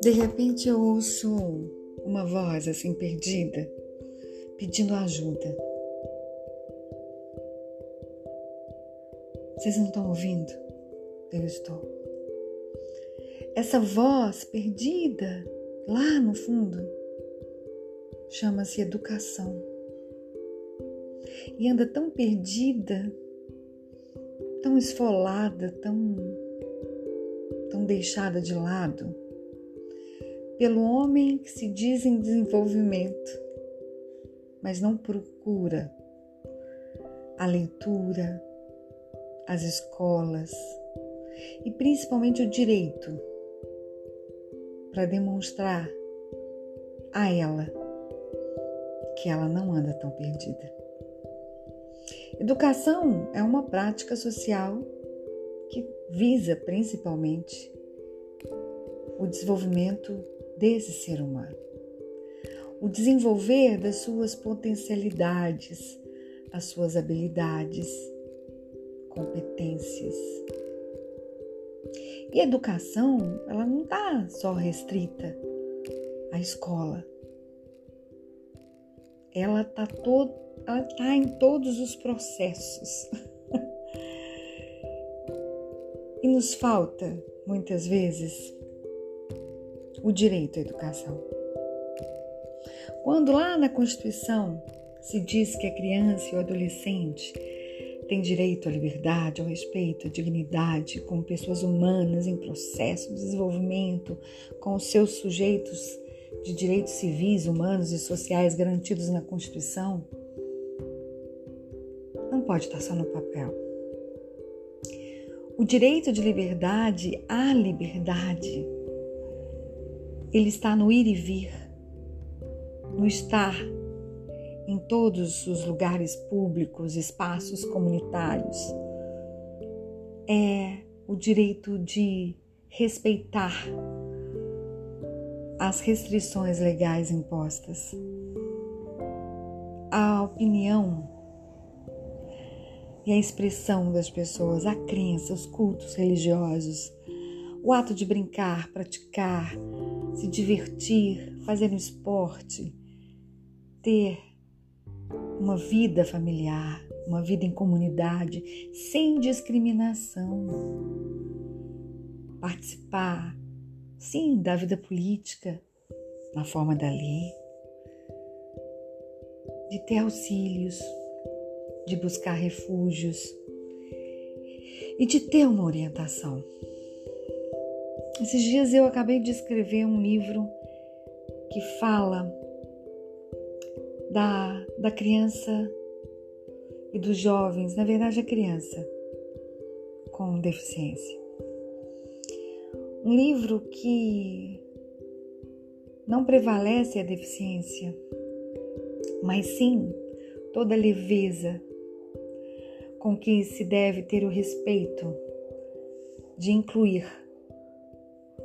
De repente eu ouço uma voz assim perdida, pedindo ajuda. Vocês não estão ouvindo? Eu estou. Essa voz perdida lá no fundo chama-se educação. E anda tão perdida, tão esfolada, tão, tão deixada de lado pelo homem que se diz em desenvolvimento, mas não procura a leitura, as escolas e principalmente o direito para demonstrar a ela que ela não anda tão perdida. Educação é uma prática social que visa principalmente o desenvolvimento desse ser humano. O desenvolver das suas potencialidades, as suas habilidades, competências. E educação, ela não está só restrita à escola. Ela está todo, ela tá em todos os processos. e nos falta, muitas vezes, o direito à educação. Quando lá na Constituição se diz que a criança e o adolescente têm direito à liberdade, ao respeito, à dignidade, como pessoas humanas em processo de desenvolvimento, com os seus sujeitos de direitos civis, humanos e sociais garantidos na Constituição, não pode estar só no papel. O direito de liberdade à liberdade ele está no ir e vir, no estar em todos os lugares públicos, espaços comunitários. É o direito de respeitar as restrições legais impostas. A opinião e a expressão das pessoas, a crença, os cultos religiosos, o ato de brincar, praticar, se divertir, fazer um esporte, ter uma vida familiar, uma vida em comunidade, sem discriminação. Participar, sim, da vida política, na forma da lei, de ter auxílios, de buscar refúgios e de ter uma orientação. Esses dias eu acabei de escrever um livro que fala da, da criança e dos jovens, na verdade, a criança com deficiência. Um livro que não prevalece a deficiência, mas sim toda a leveza com que se deve ter o respeito de incluir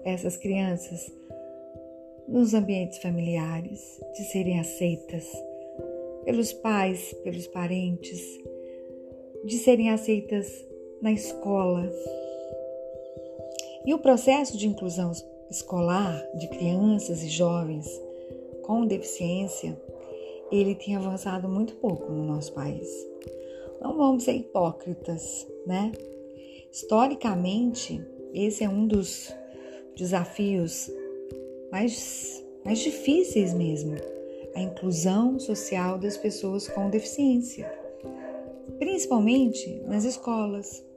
essas crianças nos ambientes familiares, de serem aceitas pelos pais, pelos parentes, de serem aceitas na escola. E o processo de inclusão escolar de crianças e jovens com deficiência, ele tem avançado muito pouco no nosso país. Não vamos ser hipócritas, né? Historicamente, esse é um dos desafios mais, mais difíceis mesmo, a inclusão social das pessoas com deficiência, principalmente nas escolas.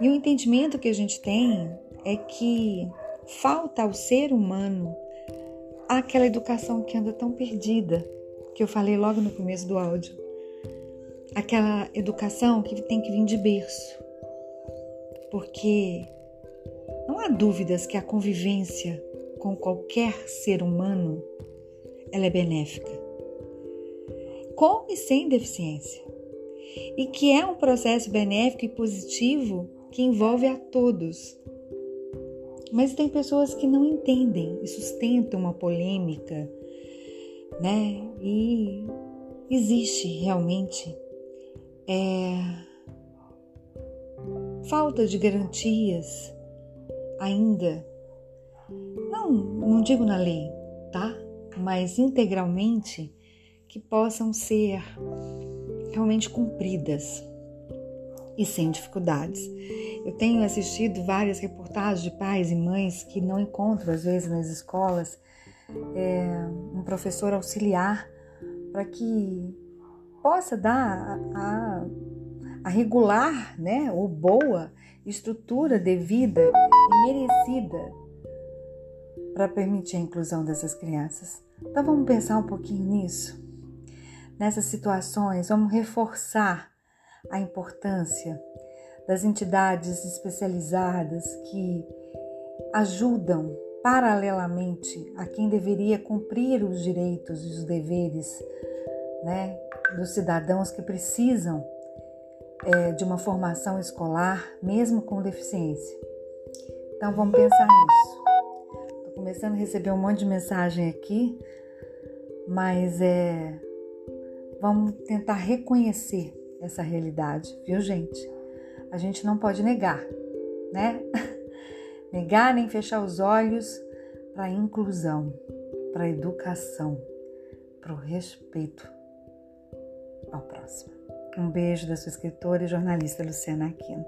E o entendimento que a gente tem é que falta ao ser humano aquela educação que anda tão perdida, que eu falei logo no começo do áudio. Aquela educação que tem que vir de berço. Porque não há dúvidas que a convivência com qualquer ser humano ela é benéfica, com e sem deficiência, e que é um processo benéfico e positivo que envolve a todos. Mas tem pessoas que não entendem e sustentam uma polêmica, né? E existe realmente é, falta de garantias ainda, não, não digo na lei, tá? Mas integralmente que possam ser realmente cumpridas e sem dificuldades. Eu tenho assistido várias reportagens de pais e mães que não encontram, às vezes, nas escolas, é, um professor auxiliar para que possa dar a, a, regular, né, ou boa estrutura devida e merecida para permitir a inclusão dessas crianças. Então vamos pensar um pouquinho nisso. Nessas situações, vamos reforçar a importância das entidades especializadas que ajudam paralelamente a quem deveria cumprir os direitos e os deveres né, dos cidadãos que precisam é, de uma formação escolar, mesmo com deficiência. Então vamos pensar nisso. Estou começando a receber um monte de mensagem aqui, mas é, vamos tentar reconhecer essa realidade, viu, gente? A gente não pode negar, né? negar nem fechar os olhos para a inclusão, para a educação, para o respeito ao próximo. Um beijo da sua escritora e jornalista Luciana Aquino.